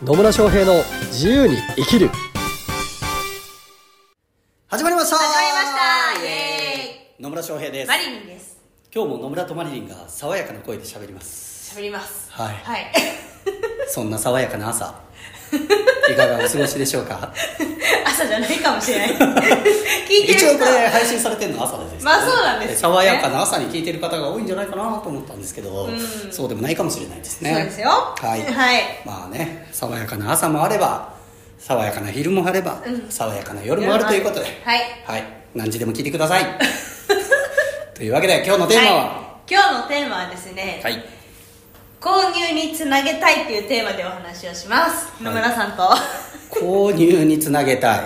野村翔平の自由に生きる。始まりました。始まりました。イエ野村翔平です。マリリンです。今日も野村とマリリンが爽やかな声で喋ります。喋ります。はい。はい。そんな爽やかな朝 いかがお過ごしでしょうか？朝じゃないかもしれない。聞いてる人。一応これ配信されてるのは朝です、まあそうなんですよね爽やかな朝に聞いてる方が多いんじゃないかなと思ったんですけど、うん。そうでもないかもしれないですね。そうですよ。はい、はい。まあね爽やかな朝もあれば爽やかな昼もあれば、うん。爽やかな夜もあるということで。はい。はい。何時でも聞いてください。というわけで今日のテーマは？はい。今日のテーマはですね、はい、購入につなげたいっていうテーマでお話をします、い。野村さんと。は 購入につなげたい、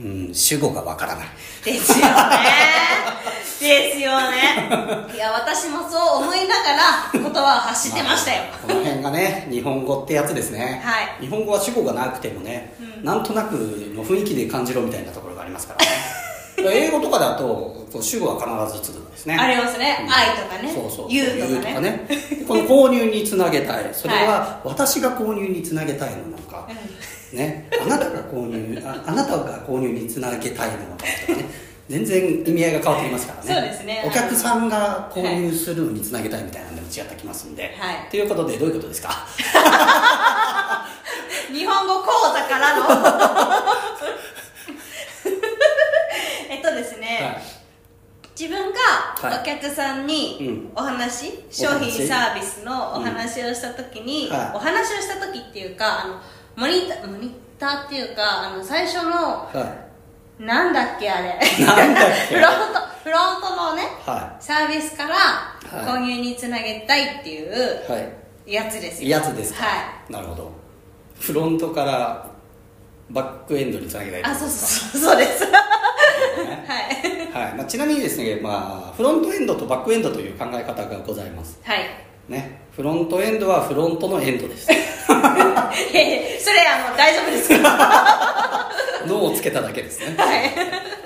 い。うん、主語がわからない。ですよね。ですよね。いや私もそう思いながら言葉を発してましたよ、まあこの辺がね日本語ってやつですね、はい。日本語は主語がなくてもね、うん。なんとなくの雰囲気で感じろみたいなところがありますからね英語とかだと主語は必ずつくんですね。ありますね、うん。愛とかね。そうそう言うとかね。ね。でこの購入につなげたい。それは私が購入につなげたいのなのか、ね、あなたが購入ああなたが購入につなげたいのかとかね。全然意味合いが変わってきますからね。そうですね。お客さんが購入するのにつなげたいみたいなのも違ってきますんで、はい。ということでどういうことですか？日本語講座からの 自分はい。がお客さんにうん。お話、商品サービスのお話をした時に、うん。はい。お話をした時っていうかあのモニタモニターっていうかあの最初のはなんだっけあれ。フロントフロントのねい。はサービスからはい。購入につなげたいっていういはい。やつですよ。やつですか、はい。なるほど。フロントからバックエンドにつなげたいあそうそうそうですねはい。はい。まあ、ちなみにですね、まあ、フロントエンドとバックエンドという考え方がございます、はい。ね、フロントエンドはフロントのエンドです。えそれあの大丈夫です。か 脳をつけただけですね、はい。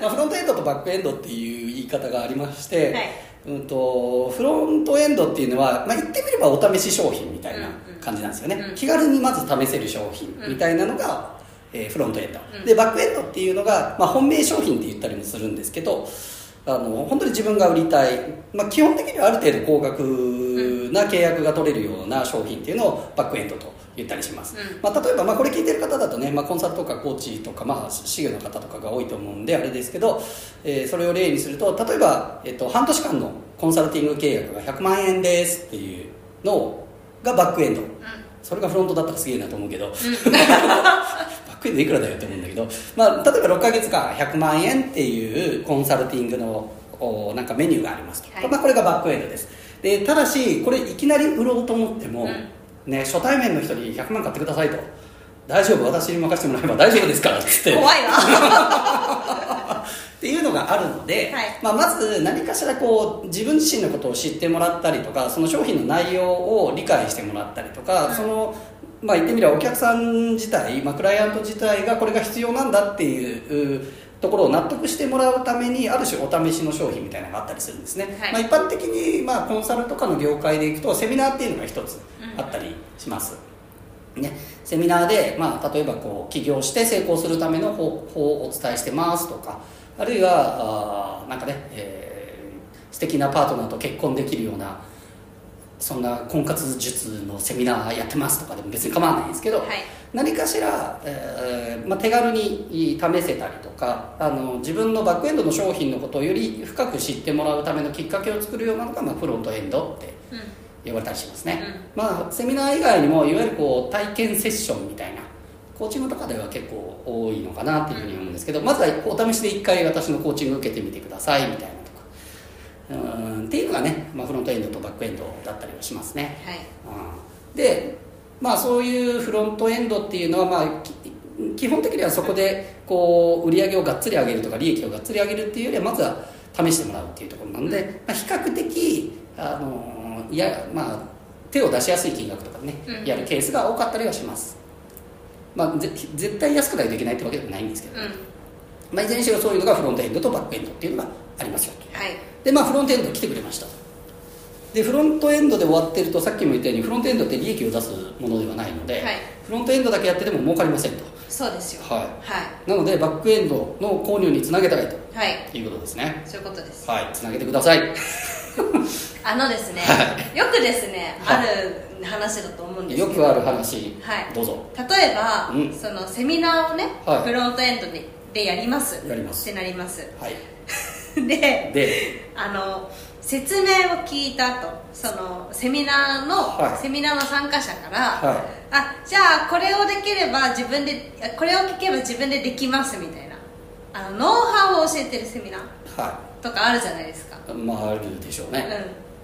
まあ、フロントエンドとバックエンドっていう言い方がありまして、はい。うん、とフロントエンドっていうのは、まあ、言ってみればお試し商品みたいな感じなんですよね、うんうん。気軽にまず試せる商品みたいなのが、えーフロントエンド、うん。でバックエンドっていうのが、まあ、本命商品って言ったりもするんですけどあの本当に自分が売りたい、まあ、基本的にはある程度高額な契約が取れるような商品っていうのをバックエンドと言ったりします、うん。まあ、例えば、まあ、これ聞いてる方だとね、まあ、コンサルとかコーチとか、まあ、シグの方とかが多いと思うんであれですけど、えーそれを例にすると例えば、えっと、半年間のコンサルティング契約が100万円ですっていうのがバックエンド、それがフロントだったらすげえなと思うけど、バッ クエンドいくらだよって思うんだけど、まあ、例えば6ヶ月間100万円っていうコンサルティングのおなんかメニューがありますと、はい。まあ、これがバックエンドです。でただしこれいきなり売ろうと思っても、ね、初対面の人に100万買ってくださいと。大丈夫？私に任せてもらえば大丈夫ですからって。怖いわ。っていうのがあるので、はい。まあ、まず何かしらこう自分自身のことを知ってもらったりとかその商品の内容を理解してもらったりとか、うん。そのまあ、言ってみればお客さん自体、まあ、クライアント自体がこれが必要なんだっていううところを納得してもらうためにある種お試しの商品みたいなのがあったりするんですね、はい。まあ、一般的に、まあ、コンサルとかの業界でいくとセミナーっていうのが一つあったりします、ね、セミナーで、まあ、例えばこう起業して成功するための方法をお伝えしてますとかあるいはあーなんかね、えー素敵なパートナーと結婚できるようなそんな婚活術のセミナーやってますとかでも別に構わないんですけど、はい。何かしら、えーまあ、手軽に試せたりとかあの自分のバックエンドの商品のことをより深く知ってもらうためのきっかけを作るようなのが、まあ、フロントエンドってうん。呼ばれたりしますね、まあセミナー以外にもいわゆるこう体験セッションみたいなコーチングとかでは結構多いのかなっていうふうに思うんですけどまずはお試しで一回私のコーチング受けてみてくださいみたいなうんっていうのがね、まあ、フロントエンドとバックエンドだったりはしますね。はい。うん。でまあそういうフロントエンドっていうのはまあき基本的にはそこでこう売り上げをがっつり上げるとか利益をがっつり上げるっていうよりはまずは試してもらうっていうところなので、まあ、比較的あのいやまあ手を出しやすい金額とかね、うんやるケースが多かったりはします。まあぜ絶対安くないといけないってわけでもないんですけど、うん。まあ、いずれにしろそういうのがフロントエンドとバックエンドっていうのがありますよと。はい。でまあフロントエンド来てくれました。でフロントエンドで終わってるとさっきも言ったようにフロントエンドって利益を出すものではないので、はい。フロントエンドだけやってても儲かりませんと。そうですよ。はい。はい。なのでバックエンドの購入につなげたいと。はい。いうことですね。そういうことです。はい。つなげてください。あのですね、はよくですね、はい。ある話だと思うんですけど。よくある話、はい。どうぞ。例えば、うん。そのセミナーをね、はい。フロントエンドででやります。やります。ってなります。はい でであの説明を聞いた後そのセミナーの、はい。セミナーの参加者から、はあじゃあこれをできれば自分でこれを聞けば自分でできますみたいな。あのノウハウを教えてるセミナーはとかあるじゃないですか、いまああるでしょううん、ね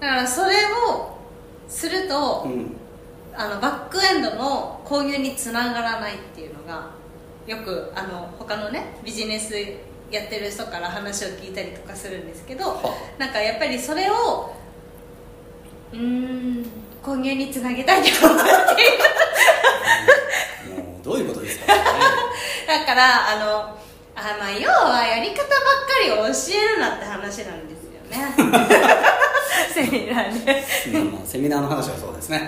だからそれをすると、うん。あのバックエンドの購入につながらないっていうのがよくあの他のねビジネスやってる人から話を聞いたりとかするんですけどは。なんかやっぱりそれをうーん購入につなげたいと思って。いるもうどういうことですか、ね、だからあのあまあ要はやり方ばっかりを教えるなって話なんですよね。セミナーでまあまあセミナーの話はそうですね。はい。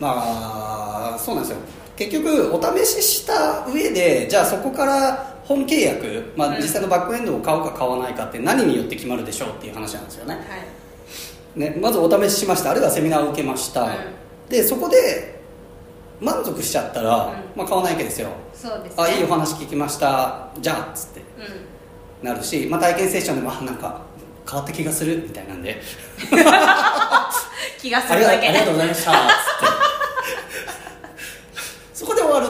まあそうなんですよ結局お試しした上でじゃあそこから本契約、まあ、うん実際のバックエンドを買うか買わないかって何によって決まるでしょうっていう話なんですよね。はい。ねまずお試ししました。あるいはセミナーを受けました、うんでそこで満足しちゃったら、うん。まあ、買わないわけですよ。そうですね。あいいお話聞きました。じゃあっつって。うん。なるし、まあ、体験セッションでもあなんか変わった気がするみたいなんで。気がすありがありがとうございましたっつって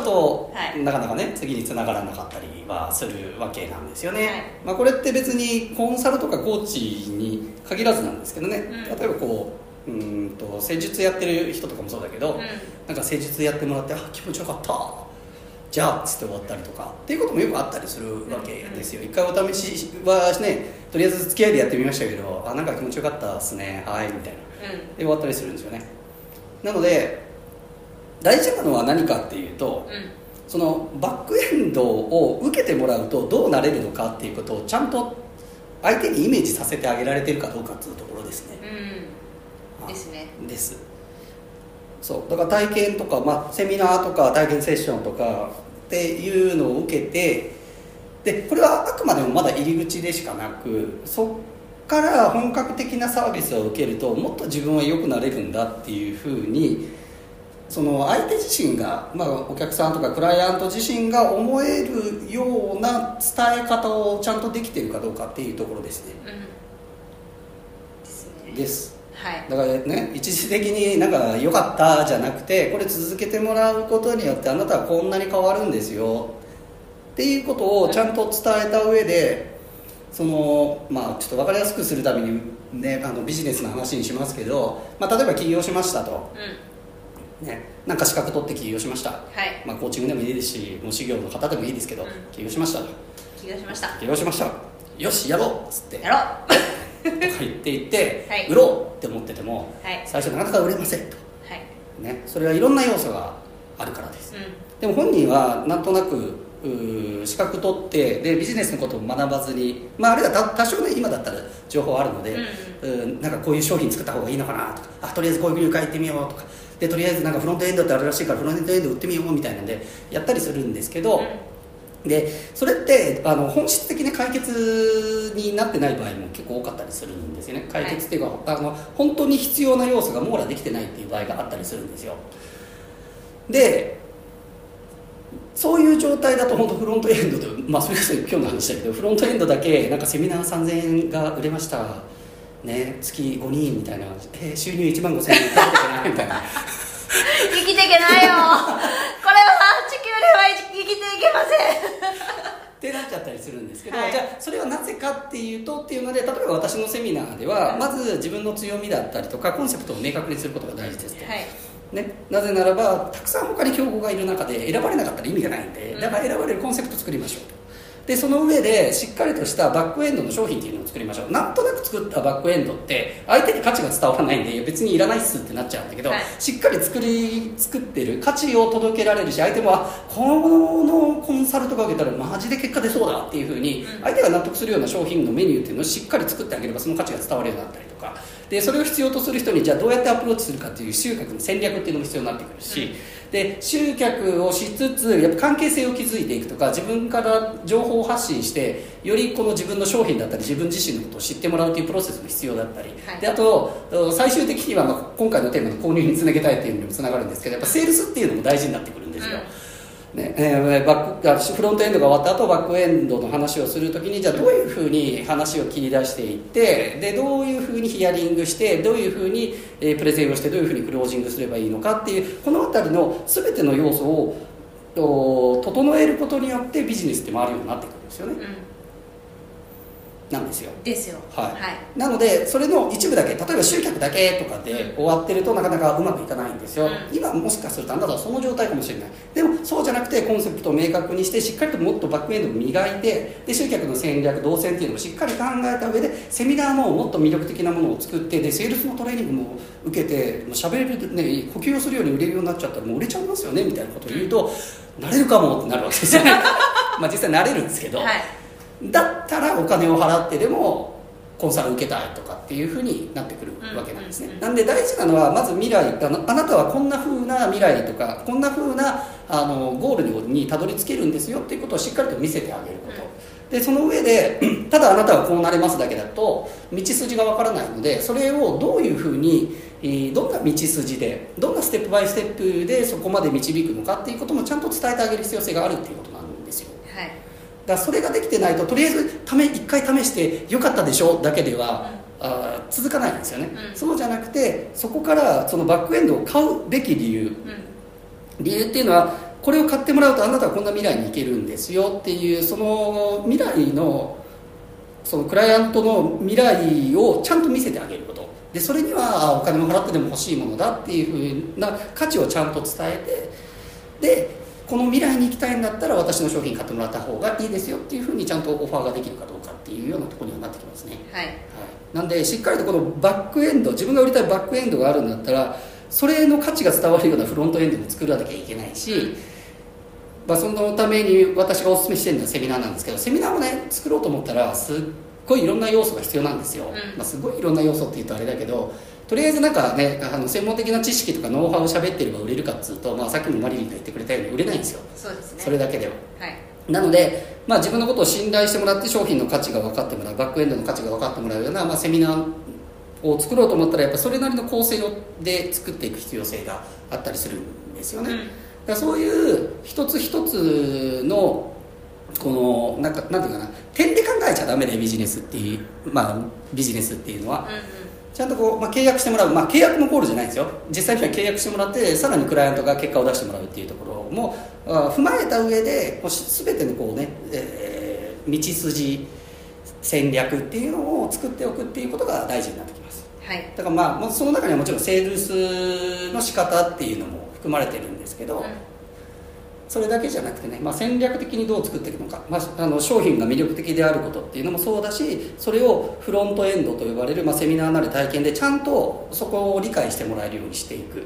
と、はい。なかなかね次につながらなかったりはするわけなんですよね、はい。まあ、これって別にコンサルとかコーチに限らずなんですけどね、うん。例えばこううーんと施術やってる人とかもそうだけど、うん。なんか施術やってもらってあ気持ちよかった。じゃあっつって終わったりとかっていうこともよくあったりするわけですよ。一回お試しはねとりあえず付き合いでやってみましたけどあなんか気持ちよかったっすね。はいみたいな。うん。で終わったりするんですよね。なので大事なのは何かっていうとうん。そのバックエンドを受けてもらうとどうなれるのかっていうことをちゃんと相手にイメージさせてあげられてるかどうかっていうところですね。うん。ですね。です。そう。だから体験とか、まあ、セミナーとか体験セッションとかっていうのを受けてでこれはあくまでもまだ入り口でしかなくそっから本格的なサービスを受けるともっと自分は良くなれるんだっていうふうにその相手自身が、まあ、お客さんとかクライアント自身が思えるような伝え方をちゃんとできてるかどうかっていうところですね。うん。です。ねですはい。だからね一時的になんか良かったじゃなくてこれ続けてもらうことによってあなたはこんなに変わるんですよ。っていうことをちゃんと伝えた上でそのまあちょっと分かりやすくするためにねあのビジネスの話にしますけど、まあ、例えば起業しましたと、うんね、なんか資格取って起業しました、はい。まあ、コーチングでもいいですしもう修行の方でもいいですけど、うん。起業しました。と起業しました。起業しました。よしやろうっつってやろう。とか言っていって、はい。売ろうって思ってても、はい。最初なかなか売れませんと、はい。ね、それはいろんな要素があるからです、うでも本人はなんとなく資格取ってでビジネスのことを学ばずに、まあ、あるいは多多少ね今だったら情報あるので、うんなんかこういう商品作った方がいいのかなとかあとりあえずこういう入会行ってみようとかでとりあえずなんかフロントエンドってあるらしいからフロントエンド売ってみようみたいなんでやったりするんですけど、でそれってあの本質的に解決になってない場合も結構多かったりするんですよね。解決っていうか、あの本当に必要な要素が網羅できてないっていう場合があったりするんですよ。でそういう状態だと本当フロントエンドでまあそれこそ今日の話だけどフロントエンドだけなんかセミナー3000円が売れましたね月5人みたいな、えー収入1万5000円ていけないみたいな。生きていけないよ。これは地球では生きていけません。ってなっちゃったりするんですけど、はい。じゃあそれはなぜかっていうとっていうので例えば私のセミナーでは、うんまず自分の強みだったりとかコンセプトを明確にすることが大事ですと、はい。ね、なぜならばたくさん他に競合がいる中で選ばれなかったら意味がないんでうん。だから選ばれるコンセプトを作りましょうとでその上でしっかりとしたバックエンドの商品っていうのを作りましょう。なんとなく作ったバックエンドって相手に価値が伝わらないんで別にいらないっすってなっちゃうんだけど、はい。しっかり作り作ってる価値を届けられるし相手もあこのコンサルとか受けたらマジで結果出そうだっていうふうにうん。相手が納得するような商品のメニューっていうのをしっかり作ってあげればその価値が伝わるようになったりとかでそれを必要とする人にじゃあどうやってアプローチするかっていう集客の戦略っていうのも必要になってくるし、で集客をしつつやっぱ関係性を築いていくとか自分から情報を発信してよりこの自分の商品だったり自分自身のことを知ってもらうというプロセスも必要だったり、はい。であと最終的には、まあ、今回のテーマの購入につなげたいっていうのにもつながるんですけどやっぱセールスっていうのも大事になってくるんですよ、ねえバックフロントエンドが終わった後バックエンドの話をするときにじゃあどういうふうに話を切り出していってでどういうふうにヒアリングしてどういうふうに、えプレゼンをしてどういうふうにクロージングすればいいのかっていうこの辺りの全ての要素を整えることによってビジネスって回るようになってくるんですよね。うん。なんですよ。ですよ。はい。なのでそれの一部だけ例えば集客だけとかで終わってるとなかなかうまくいかないんですよ、うん。今もしかするとあなたはその状態かもしれない。でもそうじゃなくてコンセプトを明確にしてしっかりともっとバックエンドを磨いてで集客の戦略動線っていうのをしっかり考えた上でセミナーももっと魅力的なものを作ってでセールスのトレーニングも受けてもう喋れる、ね、呼吸をするように売れるようになっちゃったらもう売れちゃいますよねみたいなことを言うと、なれるかもってなるわけですよね。まあ実際なれるんですけど、はいだったらお金を払ってでもコンサル受けたいとかっていうふうになってくるわけなんですね、なんで大事なのはまず未来あなたはこんなふうな未来とかこんなふうなあのゴールににたどり着けるんですよっていうことをしっかりと見せてあげること、でその上で ただあなたはこうなれますだけだと道筋がわからないのでそれをどういうふうにえーどんな道筋でどんなステップバイステップでそこまで導くのかっていうこともちゃんと伝えてあげる必要性があるっていうことなんですだそれができてないととりあえずため一回試してよかったでしょだけでは、あー続かないんですよね、うん。そうじゃなくてそこからそのバックエンドを買うべき理由。うん。理由っていうのはこれを買ってもらうとあなたはこんな未来に行けるんですよっていうその未来のそのクライアントの未来をちゃんと見せてあげること。でそれにはあお金を払ってでも欲しいものだっていうふうな価値をちゃんと伝えてでこの未来に行きたいんだったら私の商品買ってもらった方がいいですよっていうふうにちゃんとオファーができるかどうかっていうようなところにはなってきますね、はい。はい、なんでしっかりとこのバックエンド自分が売りたいバックエンドがあるんだったらそれの価値が伝わるようなフロントエンドも作らなきゃいけないし、まあ、そのために私がお勧めしてるのはセミナーなんですけどセミナーをね作ろうと思ったらすっごいいろんな要素が必要なんですよ、うん。まあ、すごいいろんな要素って言うとあれだけどとりあえずなんかねあの専門的な知識とかノウハウを喋ってれば売れるかっつうと、まあ、さっきもマリリンが言ってくれたように売れないんですよ。そうですね。それだけでは。はい。なので、まあ、自分のことを信頼してもらって商品の価値が分かってもらうバックエンドの価値が分かってもらうような、まあ、セミナーを作ろうと思ったらやっぱそれなりの構成で作っていく必要性があったりするんですよね、うん。だからそういう一つ一つのこのなんかなんていうかな点で考えちゃダメでビジネスっていうまあビジネスっていうのは。うんうんちゃんとこう、まあ、契約してもらう、まあ、契約のゴールじゃないですよ。実際には契約してもらってさらにクライアントが結果を出してもらうっていうところもあ踏まえた上でこうし全てのこうね、えー道筋戦略っていうのを作っておくっていうことが大事になってきます。はい。だからまあその中にはもちろんセールスの仕方っていうのも含まれてるんですけど、うんそれだけじゃなくてね、まあ、戦略的にどう作っていくのか、まあ、あの商品が魅力的であることっていうのもそうだしそれをフロントエンドと呼ばれる、まあ、セミナーなり体験でちゃんとそこを理解してもらえるようにしていく。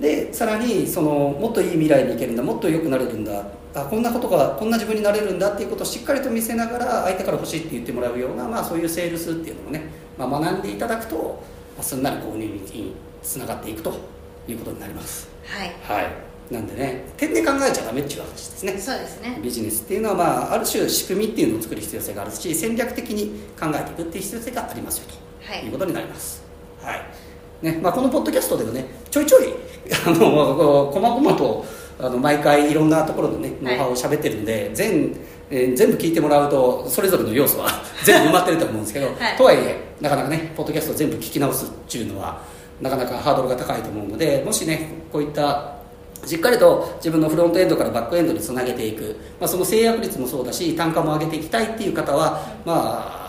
でさらにそのもっといい未来に行けるんだもっと良くなれるんだあこんなことがこんな自分になれるんだっていうことをしっかりと見せながら相手から欲しいって言ってもらうような、まあ、そういうセールスっていうのもね、まあ、学んでいただくと、まあ、すんなり購入につながっていくということになります。はい。はいなんでね点で考えちゃダメっていう話ですね。そうですね。ビジネスっていうのは、まあ、ある種仕組みっていうのを作る必要性があるし戦略的に考えていくっていう必要性がありますよと、はい。い、うことになります。はい。ねまあ、このポッドキャストでもねちょいちょいあのこう細々とあの毎回いろんなところのねノウハウを喋ってるんで、全えー全部聞いてもらうとそれぞれの要素は 全部埋まってると思うんですけど、はい。とはいえなかなかねポッドキャストを全部聞き直すっていうのはなかなかハードルが高いと思うのでもしねこういったしっかりと自分のフロントエンドからバックエンドにつなげていく、まあ、その制約率もそうだし単価も上げていきたいっていう方は、まあ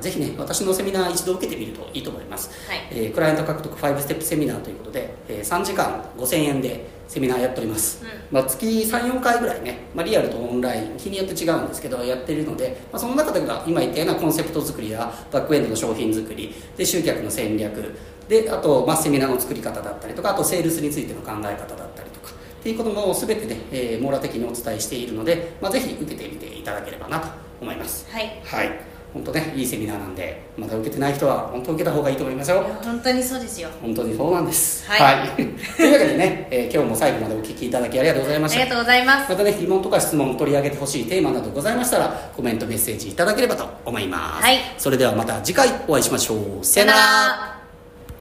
ぜひね私のセミナー一度受けてみるといいと思います、はい。えークライアント獲得5ステップセミナーということで、えー3時間5000円でセミナーやっております、うん。まあ、月34回ぐらいね、まあ、リアルとオンライン日によって違うんですけどやってるので、まあ、その中でが今言ったようなコンセプト作りやバックエンドの商品作りで集客の戦略であと、まあ、セミナーの作り方だったりとかあとセールスについての考え方だったりとかっていうことも全てね、えー網羅的にお伝えしているので、まあ、ぜひ受けてみていただければなと思います。はい。はい。本当ねいいセミナーなんでまだ受けてない人は本当受けた方がいいと思いますよ。本当にそうですよ。本当にそうなんです。はい。というわけでね、えー今日も最後までお聞きいただきありがとうございました。ありがとうございます。またね疑問とか質問取り上げてほしいテーマなどございましたらコメントメッセージいただければと思います、はい。それではまた次回お会いしましょう。ささよなら